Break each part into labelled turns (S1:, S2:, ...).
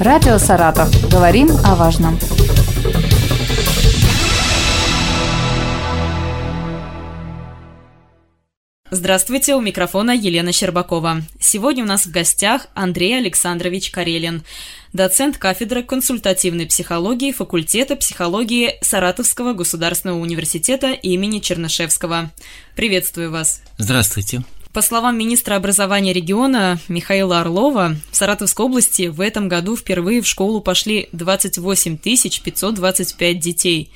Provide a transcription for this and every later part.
S1: Радио «Саратов». Говорим о важном.
S2: Здравствуйте, у микрофона Елена Щербакова. Сегодня у нас в гостях Андрей Александрович Карелин, доцент кафедры консультативной психологии факультета психологии Саратовского государственного университета имени Чернышевского. Приветствую вас.
S3: Здравствуйте.
S2: По словам министра образования региона Михаила Орлова, в Саратовской области в этом году впервые в школу пошли 28 525 детей.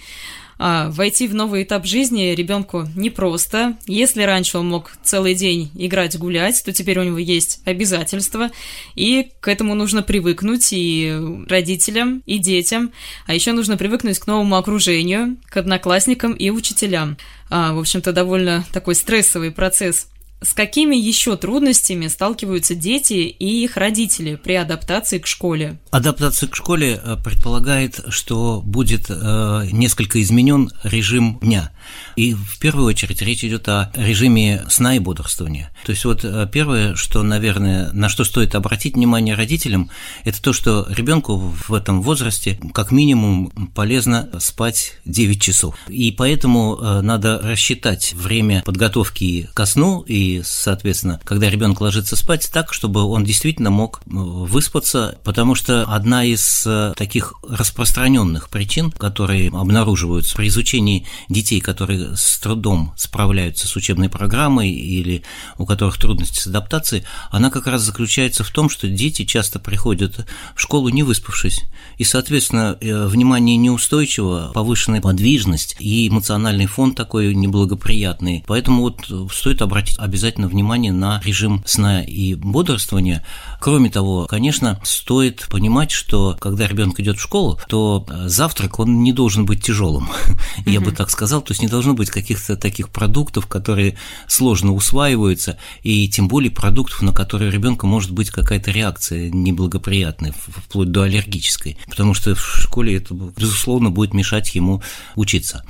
S2: А, войти в новый этап жизни ребенку непросто. Если раньше он мог целый день играть, гулять, то теперь у него есть обязательства, и к этому нужно привыкнуть и родителям, и детям. А еще нужно привыкнуть к новому окружению, к одноклассникам и учителям. А, в общем-то, довольно такой стрессовый процесс с какими еще трудностями сталкиваются дети и их родители при адаптации к школе?
S3: Адаптация к школе э, предполагает, что будет э, несколько изменен режим дня. И в первую очередь речь идет о режиме сна и бодрствования. То есть вот э, первое, что, наверное, на что стоит обратить внимание родителям, это то, что ребенку в этом возрасте как минимум полезно спать 9 часов. И поэтому э, надо рассчитать время подготовки ко сну и, соответственно, когда ребенок ложится спать, так, чтобы он действительно мог э, выспаться, потому что одна из таких распространенных причин, которые обнаруживаются при изучении детей, которые с трудом справляются с учебной программой или у которых трудности с адаптацией, она как раз заключается в том, что дети часто приходят в школу не выспавшись, и, соответственно, э, внимание неустойчиво, повышенная подвижность и эмоциональный фон такой неблагоприятный. Поэтому вот стоит обратить обязательно внимание на режим сна и бодрствования. Кроме того, конечно, стоит понимать, что когда ребенок идет в школу, то э, завтрак он не должен быть тяжелым, я бы так сказал, то есть не должно быть каких-то таких продуктов, которые сложно усваиваются, и тем более продуктов, на которые у ребенка может быть какая-то реакция неблагоприятная, вплоть до аллергической, потому что в школе это, безусловно, будет мешать ему учиться.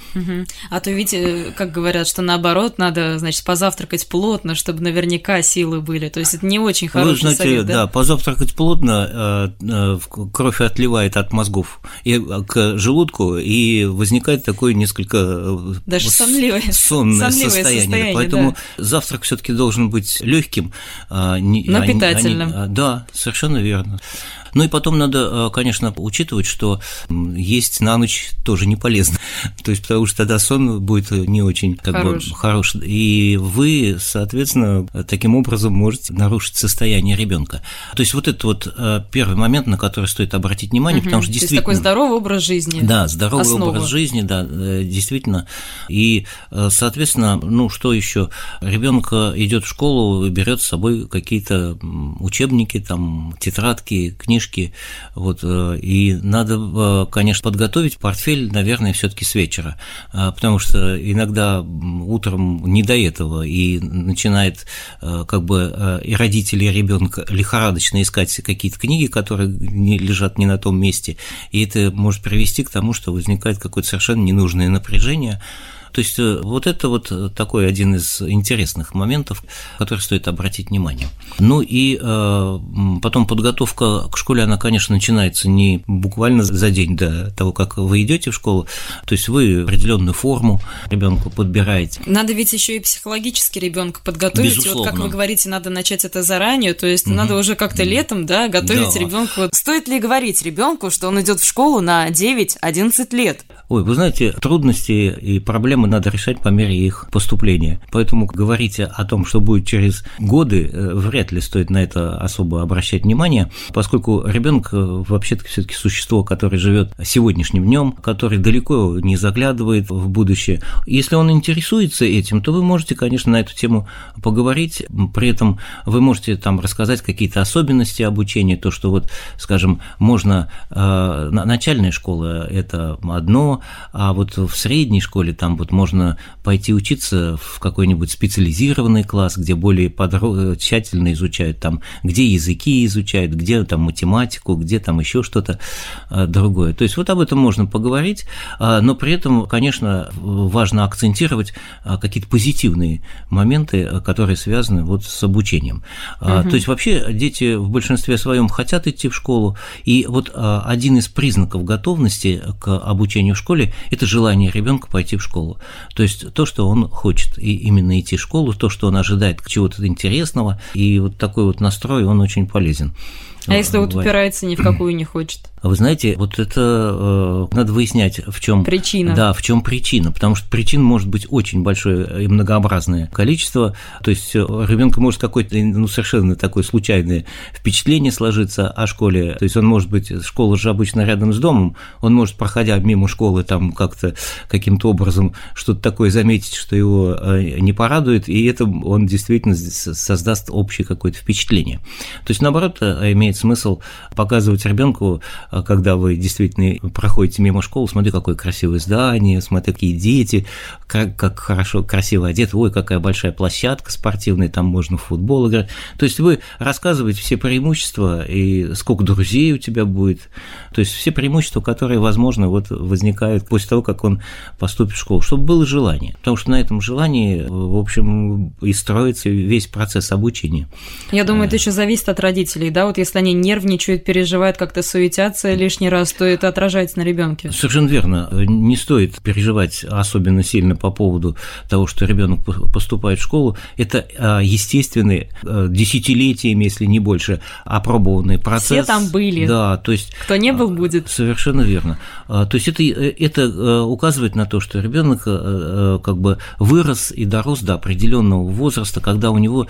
S2: А то ведь, э, как говорят, что наоборот, надо, значит, позавтракать плотно, чтобы наверняка силы были, то есть это не очень хороший Вы знаете, совет, да?
S3: Да, позавтракать плотно, э, э, кровь отливает от мозгов и к желудку, и возникает такое несколько
S2: даже сонливое,
S3: сонное сонливое состояние. состояние. Поэтому да. завтрак все-таки должен быть легким,
S2: а, но а, питательным.
S3: А, да, совершенно верно. Ну и потом надо, э, конечно, учитывать, что есть на ночь тоже не полезно. То есть, потому что тогда сон будет не очень как хорош. бы хорош. И вы, соответственно, таким образом можете нарушить состояние ребенка. То есть, вот это вот э, первый момент, на который стоит обратить внимание, угу. потому что действительно. То
S2: есть такой здоровый образ жизни.
S3: Да, здоровый основа. образ жизни, да, э, действительно. И, соответственно, ну что еще? Ребенок идет в школу, берет с собой какие-то учебники, там, тетрадки, книжки книжки, вот, э, и надо, э, конечно, подготовить портфель, наверное, все-таки с вечера, э, потому что иногда утром не до этого, и начинает как бы и родители, и ребенка лихорадочно искать какие-то книги, которые не лежат не на том месте, и это может привести к тому, что возникает какое-то совершенно ненужное напряжение, то есть э, вот это вот э, такой один из интересных моментов, который стоит обратить внимание. Ну и э, потом подготовка к школе, она, конечно, начинается не буквально за день до того, как вы идете в школу, то есть вы определенную форму ребенку подбираете.
S2: Надо ведь еще и психологически ребенка подготовить. Безусловно. И вот как вы говорите, надо начать это заранее, то есть угу. надо уже как-то летом, да, готовить да. ребенку. Стоит ли говорить ребенку, что он идет в школу на 9-11 лет?
S3: Ой, вы знаете, трудности и проблемы надо решать по мере их поступления. Поэтому говорить о том, что будет через годы, э, вряд ли стоит на это особо обращать внимание, поскольку ребенок э, вообще-то все-таки существо, которое живет сегодняшним днем, который далеко не заглядывает в будущее. Если он интересуется этим, то вы можете, конечно, на эту тему поговорить. При этом вы можете там рассказать какие-то особенности обучения, то, что вот, скажем, можно э, начальная школа – это одно, а вот в средней школе там вот можно пойти учиться в какой-нибудь специализированный класс, где более подро... тщательно изучают там, где языки изучают, где там математику, где там еще что-то а, другое. То есть вот об этом можно поговорить, а, но при этом, конечно, важно акцентировать а, какие-то позитивные моменты, которые связаны вот с обучением. Угу. То есть вообще дети в большинстве своем хотят идти в школу, и вот один из признаков готовности к обучению в школе – это желание ребенка пойти в школу. То есть то, что он хочет и именно идти в школу, то, что он ожидает чего-то интересного, и вот такой вот настрой, он очень полезен.
S2: А если вот упирается ни в какую не хочет?
S3: Вы знаете, вот это э, надо выяснять, в чем
S2: причина.
S3: Да, в чем причина, потому что причин может быть очень большое и многообразное количество. То есть ребенка может какое-то ну, совершенно такое случайное впечатление сложиться о школе. То есть он может быть, школа же обычно рядом с домом, он может, проходя мимо школы, там как-то каким-то образом что-то такое заметить, что его э, не порадует, и это он действительно создаст общее какое-то впечатление. То есть, наоборот, э, имеет смысл показывать ребенку а когда вы действительно проходите мимо школы, смотри, какое красивое здание, смотри, какие дети, как, как хорошо, красиво одеты, ой, какая большая площадка спортивная, там можно в футбол играть. То есть вы рассказываете все преимущества и сколько друзей у тебя будет, то есть все преимущества, которые, возможно, вот возникают после того, как он поступит в школу, чтобы было желание, потому что на этом желании, в общем, и строится весь процесс обучения.
S2: Я думаю, это еще зависит от родителей, да, вот если они нервничают, переживают, как-то суетятся, лишний раз, то это отражается на ребенке.
S3: Совершенно верно. Не стоит переживать особенно сильно по поводу того, что ребенок поступает в школу. Это а, естественный, а, десятилетиями, если не больше, опробованный процесс. Все
S2: там были.
S3: Да, то есть...
S2: Кто не был, будет.
S3: Совершенно верно. То есть это, это указывает на то, что ребенок как бы вырос и дорос до определенного возраста, когда у него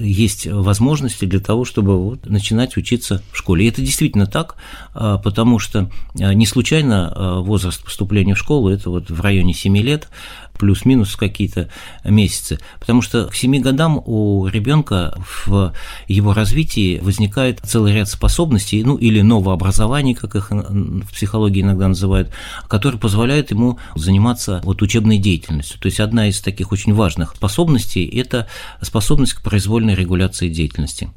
S3: есть возможности для того, чтобы вот начинать учиться в школе. И это действительно так, а, потому что а, не случайно а, возраст поступления в школу – это вот в районе 7 лет, плюс-минус какие-то месяцы. Потому что к 7 годам у ребенка в его развитии возникает целый ряд способностей, ну или новообразований, как их в психологии иногда называют, которые позволяют ему заниматься вот учебной деятельностью. То есть одна из таких очень важных способностей – это способность к произвольной регуляции деятельности.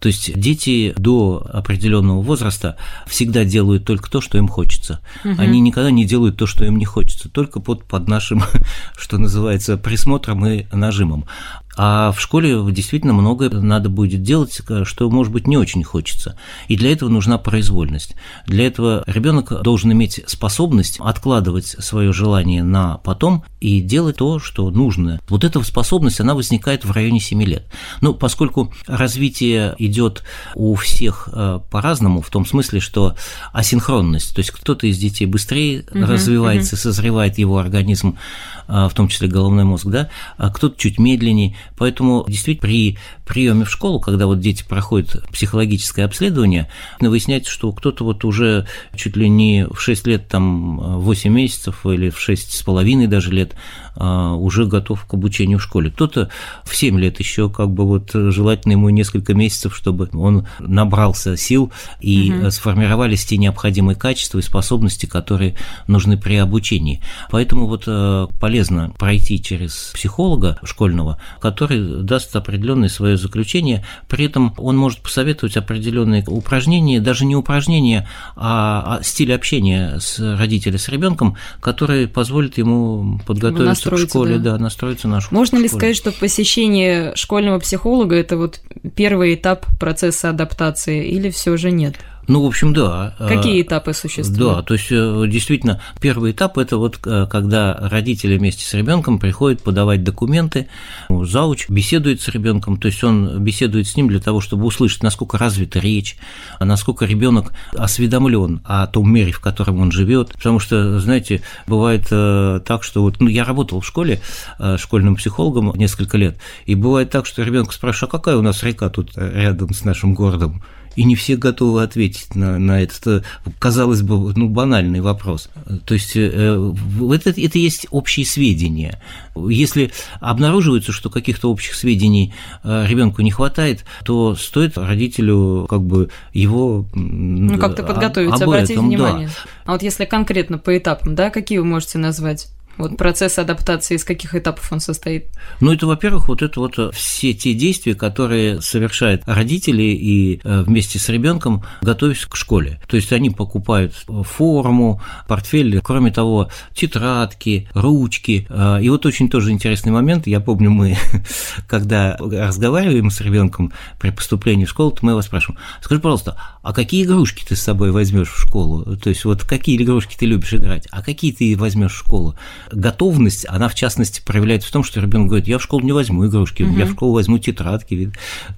S3: То есть дети до определенного возраста всегда делают только то, что им хочется. Угу. Они никогда не делают то, что им не хочется, только под, под нашим что называется, присмотром и нажимом. А в школе действительно многое надо будет делать, что, может быть, не очень хочется. И для этого нужна произвольность. Для этого ребенок должен иметь способность откладывать свое желание на потом и делать то, что нужно. Вот эта способность, она возникает в районе 7 лет. Ну, поскольку развитие идет у всех э, по-разному, в том смысле, что асинхронность, то есть кто-то из детей быстрее угу, развивается, угу. созревает его организм, э, в том числе головной мозг, да, а кто-то чуть медленнее, Поэтому действительно при приеме в школу, когда вот дети проходят психологическое обследование, выясняется, что кто-то вот уже чуть ли не в 6 лет, там 8 месяцев или в 6 с половиной даже лет а, уже готов к обучению в школе. Кто-то в 7 лет еще как бы вот желательно ему несколько месяцев, чтобы он набрался сил и угу. сформировались те необходимые качества и способности, которые нужны при обучении. Поэтому вот э, полезно пройти через психолога школьного, который даст определенное свое заключение, при этом он может посоветовать определенные упражнения, даже не упражнения, а, а стиль общения с родителем, с ребенком, который позволит ему подготовиться к школе, да. да, настроиться на школу.
S2: Можно ли сказать, что посещение школьного психолога это вот первый этап процесса адаптации, или все же нет?
S3: Ну, в общем, да.
S2: Какие этапы существуют?
S3: Да, то есть э, действительно первый этап это вот э, когда родители вместе с ребенком приходят подавать документы, зауч беседует с ребенком, то есть он беседует с ним для того, чтобы услышать, насколько развита речь, насколько ребенок осведомлен о том мире, в котором он живет, потому что, знаете, бывает э, так, что вот, ну, я работал в школе школьным психологом несколько лет, и бывает так, что ребенок спрашивает, а какая у нас река тут рядом с нашим городом? И не все готовы ответить на, на этот, казалось бы, ну, банальный вопрос. То есть э, это, это есть общие сведения. Если обнаруживается, что каких-то общих сведений э, ребенку не хватает, то стоит родителю как бы его
S2: ну как-то подготовиться, об обратить этом, внимание. Да. А вот если конкретно по этапам, да, какие вы можете назвать? Вот процесс адаптации из каких этапов он состоит?
S3: Ну, это, во-первых, вот это вот э, все те действия, которые совершают родители и э, вместе с ребенком готовясь к школе. То есть они покупают форму, портфель, кроме того, тетрадки, ручки. Э, и вот очень тоже интересный момент. Я помню, мы, когда разговариваем с ребенком при поступлении в школу, то мы его спрашиваем, скажи, пожалуйста, а какие игрушки ты с собой возьмешь в школу? То есть вот какие игрушки ты любишь играть, а какие ты возьмешь в школу? Готовность, она в частности проявляется в том, что ребенок говорит, я в школу не возьму игрушки, угу. я в школу возьму тетрадки.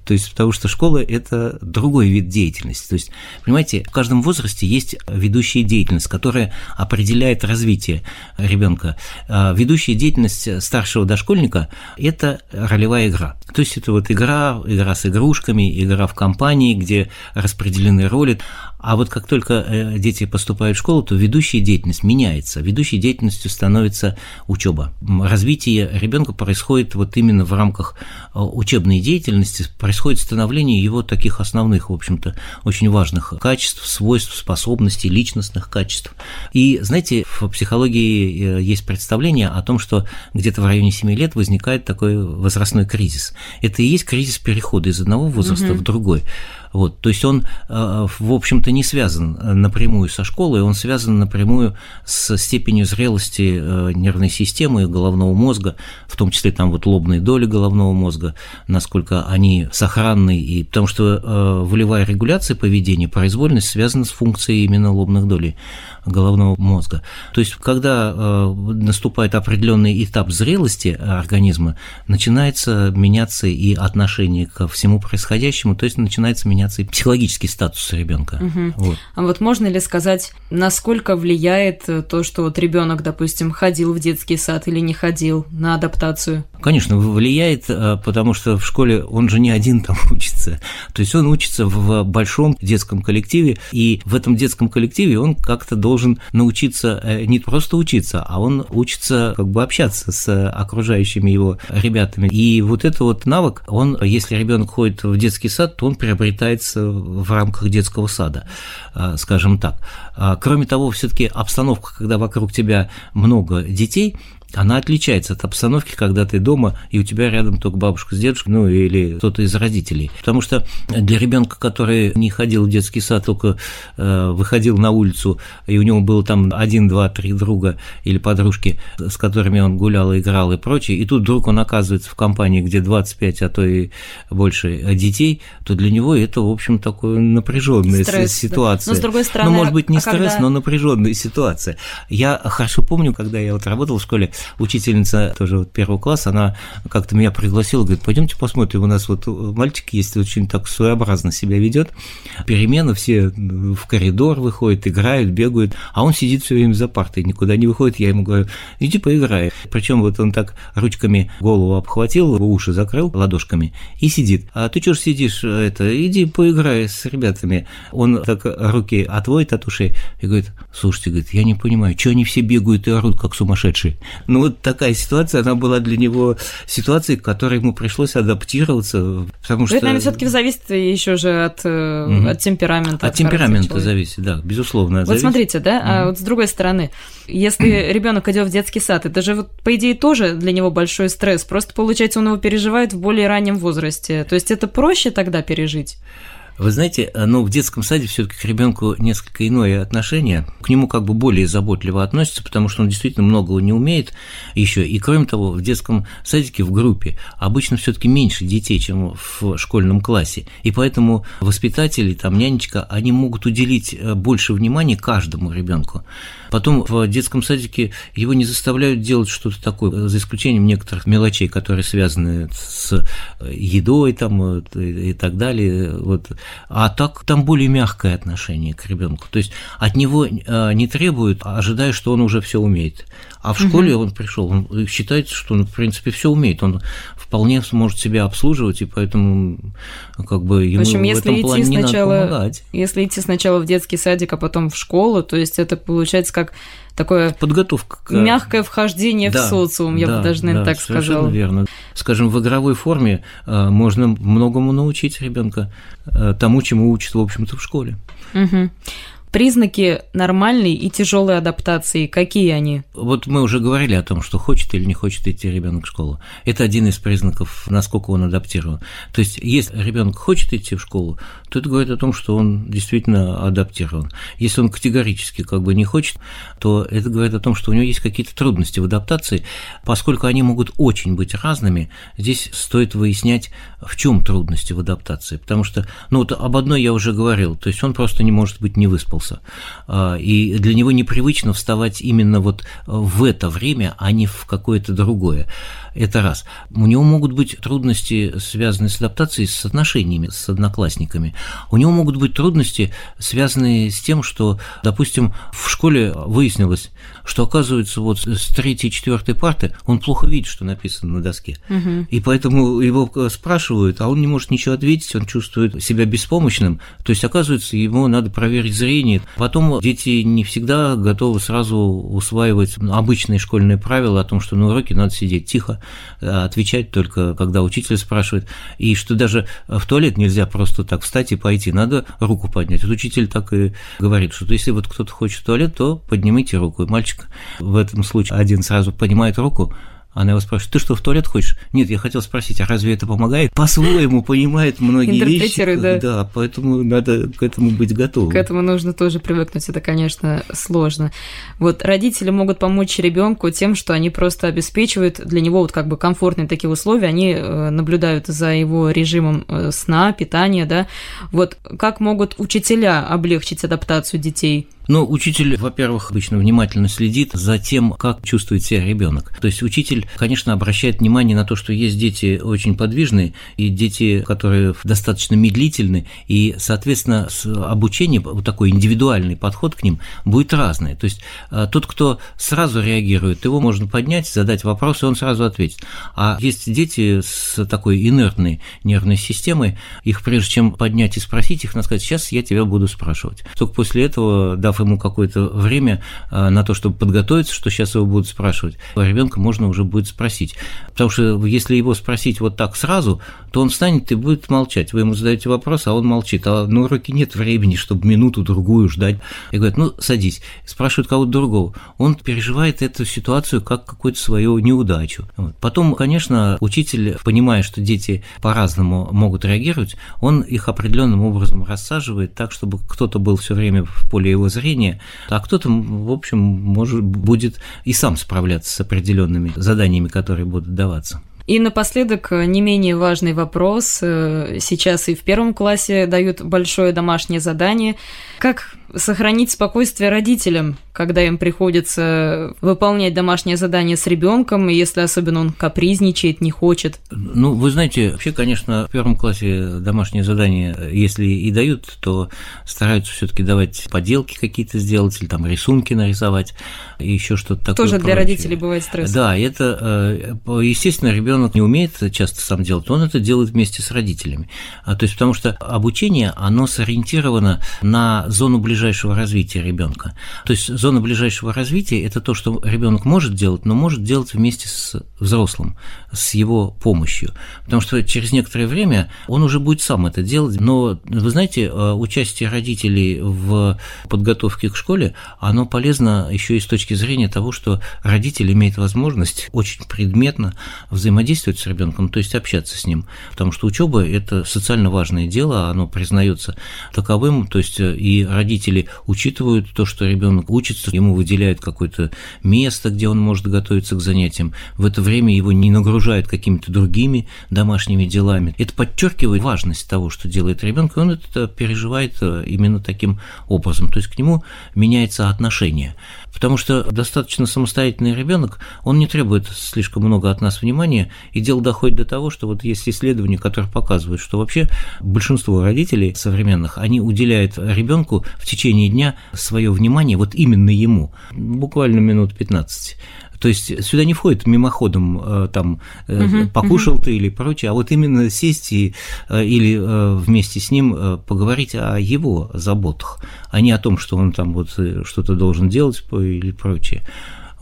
S3: То есть, потому что школа – это другой вид деятельности. То есть, понимаете, в каждом возрасте есть ведущая деятельность, которая определяет развитие ребенка. А ведущая деятельность старшего дошкольника – это ролевая игра. То есть, это вот игра, игра с игрушками, игра в компании, где распределены роли. А вот как только э, дети поступают в школу, то ведущая деятельность меняется. Ведущей деятельностью становится учеба. Развитие ребенка происходит вот именно в рамках э, учебной деятельности, происходит становление его таких основных, в общем-то, очень важных качеств, свойств, способностей, личностных качеств. И, знаете, в психологии э, есть представление о том, что где-то в районе 7 лет возникает такой возрастной кризис. Это и есть кризис перехода из одного возраста угу. в другой. Вот, то есть он, э, в общем-то, не связан э, напрямую со школой, он связан напрямую с степенью зрелости э, нервной системы и головного мозга, в том числе там вот лобные доли головного мозга, насколько они сохранны, и потому что волевая регуляция поведения, произвольность связана с функцией именно лобных долей головного мозга. То есть, когда наступает определенный этап зрелости организма, начинается меняться и отношение ко всему происходящему, то есть начинается меняться и психологический статус ребенка.
S2: Угу. Вот. А вот можно ли сказать, насколько влияет то, что вот ребенок, допустим, ходил в детский сад или не ходил на адаптацию?
S3: Конечно, влияет, э, потому что в школе он же не один там учится. То есть он учится в большом детском коллективе, и в этом детском коллективе он как-то должен научиться э, не просто учиться, а он учится как бы общаться с окружающими его ребятами. И вот это вот навык, он, если ребенок ходит в детский сад, то он приобретает является в рамках детского сада, а, скажем так. Кроме того, все-таки обстановка, когда вокруг тебя много детей, она отличается от обстановки, когда ты дома, и у тебя рядом только бабушка с дедушкой, ну или кто-то из родителей. Потому что для ребенка, который не ходил в детский сад, только э, выходил на улицу, и у него было там один, два, три друга или подружки, с которыми он гулял, играл и прочее, и тут вдруг он оказывается в компании, где 25, а то и больше детей, то для него это, в общем, такая напряженная стресс, ситуация.
S2: Да. Но с другой стороны,
S3: ну, может быть, не
S2: а
S3: стресс,
S2: когда...
S3: но напряженная ситуация. Я хорошо помню, когда я вот работал в школе, учительница тоже вот первого класса, она как-то меня пригласила, говорит, пойдемте посмотрим, у нас вот мальчик есть, очень так своеобразно себя ведет, перемена, все в коридор выходят, играют, бегают, а он сидит все время за партой, никуда не выходит, я ему говорю, иди поиграй. Причем вот он так ручками голову обхватил, уши закрыл ладошками и сидит. А ты что ж сидишь, это, иди поиграй с ребятами. Он так руки отводит от ушей и говорит, слушайте, говорит, я не понимаю, что они все бегают и орут, как сумасшедшие. Ну вот такая ситуация, она была для него ситуацией, к которой ему пришлось адаптироваться, потому что...
S2: Это, наверное, все таки зависит еще же от, угу. от темперамента.
S3: От, от темперамента зависит, да, безусловно.
S2: Вот
S3: зависит.
S2: смотрите, да, угу. а вот с другой стороны, если ребенок идет в детский сад, это же вот, по идее, тоже для него большой стресс, просто, получается, он его переживает в более раннем возрасте, то есть это проще тогда пережить?
S3: Вы знаете, ну, в детском саде все-таки к ребенку несколько иное отношение. К нему как бы более заботливо относятся, потому что он действительно многого не умеет еще. И кроме того, в детском садике в группе обычно все-таки меньше детей, чем в школьном классе. И поэтому воспитатели, там нянечка, они могут уделить э, больше внимания каждому ребенку. Потом в детском садике его не заставляют делать что-то такое, за исключением некоторых мелочей, которые связаны с э, едой там, и так далее. Вот а так там более мягкое отношение к ребенку. То есть от него э, не требуют, а ожидая, что он уже все умеет. А в школе угу. он пришел, он считается, что он, в принципе, все умеет. Он вполне сможет себя обслуживать, и поэтому как бы ему в, общем, если в этом плане
S2: идти
S3: не
S2: сначала,
S3: надо помогать.
S2: Если идти сначала в детский садик, а потом в школу, то есть это получается как такое
S3: подготовка к...
S2: мягкое вхождение да, в социум, я
S3: да,
S2: бы даже, наверное,
S3: да,
S2: так сказала.
S3: верно. Скажем, в игровой форме э, можно многому научить ребенка э, тому, чему учат, в общем-то, в школе.
S2: Угу. Признаки нормальной и тяжелой адаптации, какие они?
S3: Вот мы уже говорили о том, что хочет или не хочет идти ребенок в школу. Это один из признаков, насколько он адаптирован. То есть, если ребенок хочет идти в школу, то это говорит о том, что он действительно адаптирован. Если он категорически как бы не хочет, то это говорит о том, что у него есть какие-то трудности в адаптации, поскольку они могут очень быть разными. Здесь стоит выяснять, в чем трудности в адаптации, потому что, ну вот об одной я уже говорил, то есть он просто не может быть не выспался. А, и для него непривычно вставать именно вот в это время, а не в какое-то другое. Это раз. У него могут быть трудности, связанные с адаптацией, с отношениями с одноклассниками. У него могут быть трудности, связанные с тем, что, допустим, в школе выяснилось, что, оказывается, вот с третьей, четвертой парты он плохо видит, что написано на доске. Угу. И поэтому его спрашивают, а он не может ничего ответить, он чувствует себя беспомощным. То есть, оказывается, ему надо проверить зрение. Потом дети не всегда готовы сразу усваивать обычные школьные правила о том, что на уроке надо сидеть тихо, Э, отвечать только, когда учитель спрашивает, и что даже в туалет нельзя просто так встать и пойти, надо руку поднять. Вот учитель так и говорит, что если вот кто-то хочет в туалет, то поднимите руку. И мальчик в этом случае один сразу поднимает руку, она его спрашивает, ты что, в туалет хочешь? Нет, я хотел спросить, а разве это помогает? По-своему понимает многие вещи.
S2: да.
S3: Да, поэтому надо к этому быть готовым.
S2: К этому нужно тоже привыкнуть, это, конечно, сложно. Вот родители могут помочь ребенку тем, что они просто обеспечивают для него вот как бы комфортные такие условия, они э, наблюдают за его режимом э, сна, питания, да. Вот как могут учителя облегчить адаптацию детей?
S3: Ну, учитель, во-первых, обычно внимательно следит за тем, как чувствует себя ребенок. То есть учитель, конечно, обращает внимание на то, что есть дети очень подвижные и дети, которые достаточно медлительны, и, соответственно, обучение, вот такой индивидуальный подход к ним будет разный. То есть а, тот, кто сразу реагирует, его можно поднять, задать вопрос, и он сразу ответит. А есть дети с такой инертной нервной системой, их прежде чем поднять и спросить, их надо сказать, сейчас я тебя буду спрашивать. Только после этого, да, дав ему какое-то время а, на то, чтобы подготовиться, что сейчас его будут спрашивать, ребенка можно уже будет спросить. Потому что если его спросить вот так сразу, то он встанет и будет молчать. Вы ему задаете вопрос, а он молчит. А на уроке нет времени, чтобы минуту-другую ждать. И говорят, ну, садись. Спрашивают кого-то другого. Он переживает эту ситуацию как какую-то свою неудачу. Вот. Потом, конечно, учитель, понимая, что дети по-разному могут реагировать, он их определенным образом рассаживает так, чтобы кто-то был все время в поле его зрения, зрения, а кто-то, в общем, может, будет и сам справляться с определенными заданиями, которые будут даваться.
S2: И напоследок не менее важный вопрос. Сейчас и в первом классе дают большое домашнее задание. Как сохранить спокойствие родителям, когда им приходится выполнять домашнее задание с ребенком, если особенно он капризничает, не хочет.
S3: Ну, вы знаете, вообще, конечно, в первом классе домашнее задание, если и дают, то стараются все-таки давать поделки какие-то сделать или там рисунки нарисовать и еще что-то такое.
S2: Тоже
S3: прочее.
S2: для родителей бывает стресс.
S3: Да, это, э, естественно, ребенок не умеет часто сам делать, он это делает вместе с родителями. А, то есть потому что обучение, оно сориентировано на зону ближайшего развития ребенка. То есть зона ближайшего развития – это то, что ребенок может делать, но может делать вместе с взрослым, с его помощью. Потому что через некоторое время он уже будет сам это делать. Но, вы знаете, э, участие родителей в подготовке к школе, оно полезно еще и с точки зрения того, что родитель имеет возможность очень предметно взаимодействовать с ребенком, то есть общаться с ним. Потому что учеба – это социально важное дело, оно признается таковым, то есть э, и родители учитывают то, что ребенок учится, ему выделяют какое-то место, где он может готовиться к занятиям. В это время его не нагружают какими-то другими домашними делами. Это подчеркивает важность того, что делает ребенок, и он это переживает э, именно таким образом. То есть к нему меняется отношение. Потому что достаточно самостоятельный ребенок, он не требует слишком много от нас внимания, и дело доходит до того, что вот есть исследования, которые показывают, что вообще большинство родителей современных, они уделяют ребенку в течение дня свое внимание вот именно ему, буквально минут 15. То есть сюда не входит мимоходом э, там угу, покушал угу. ты или прочее, а вот именно сесть и, э, или вместе с ним поговорить о его заботах, а не о том, что он там вот что-то должен делать или прочее.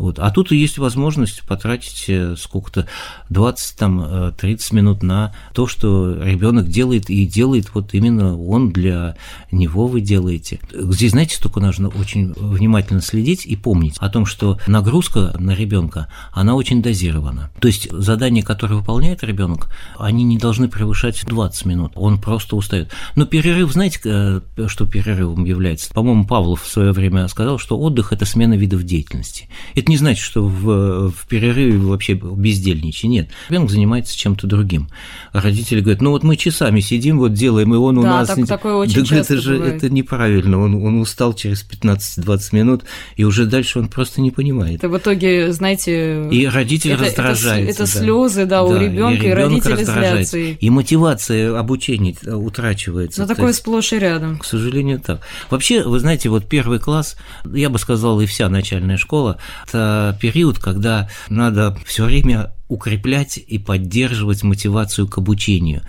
S3: Вот. А тут есть возможность потратить э, сколько-то 20 там 30 минут на то, что ребенок делает и делает вот именно он для него вы делаете. Здесь, знаете, только нужно очень внимательно следить и помнить о том, что нагрузка на ребенка, она очень дозирована. То есть задания, которые выполняет ребенок, они не должны превышать 20 минут. Он просто устает. Но перерыв, знаете, э, что перерывом является? По-моему, Павлов в свое время сказал, что отдых – это смена видов деятельности. Это не значит, что в, в перерыве вообще бездельничай. Нет. Ребенок занимается чем-то другим. Родители говорят, ну вот мы часами сидим, вот делаем, и он у
S2: да,
S3: нас...
S2: Так, такое очень да,
S3: это же
S2: бывает.
S3: это неправильно. Он, он устал через 15-20 минут, и уже дальше он просто не понимает.
S2: Это в итоге, знаете...
S3: И родитель это, раздражается.
S2: Это, это да. слезы, да, у ребенка, и, и родители злятся.
S3: И мотивация обучения утрачивается.
S2: Но такое сплошь и рядом.
S3: К сожалению, так. Вообще, вы знаете, вот первый класс, я бы сказал, и вся начальная школа, это период, когда надо все время укреплять и поддерживать мотивацию к обучению.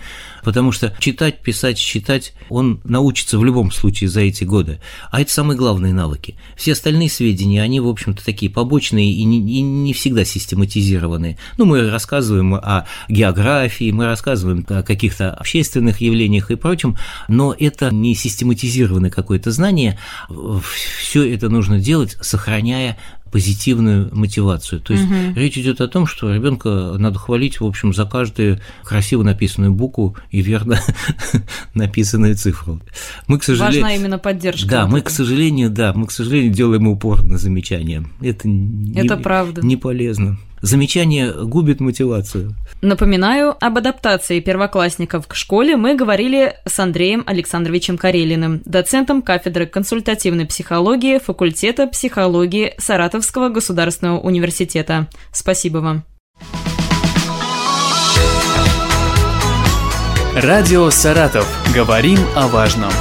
S3: Потому что читать, писать, считать он научится в любом случае за эти годы. А это самые главные навыки. Все остальные сведения, они, в общем-то, такие побочные и не, и не всегда систематизированные. Ну, мы рассказываем о географии, мы рассказываем о каких-то общественных явлениях и прочем, но это не систематизированное какое-то знание. Все это нужно делать, сохраняя позитивную мотивацию. То есть угу. речь идет о том, что ребенка надо хвалить, в общем, за каждую красиво написанную букву и верно написанную цифру.
S2: Мы, к сожалению, важна именно поддержка.
S3: Да, мы, к сожалению, да, мы, к сожалению, делаем упор на замечания. Это не,
S2: это правда.
S3: Не полезно. Замечание губит мотивацию.
S2: Напоминаю, об адаптации первоклассников к школе мы говорили с Андреем Александровичем Карелиным, доцентом кафедры консультативной психологии факультета психологии Саратовского государственного университета. Спасибо вам.
S4: Радио «Саратов». Говорим о важном.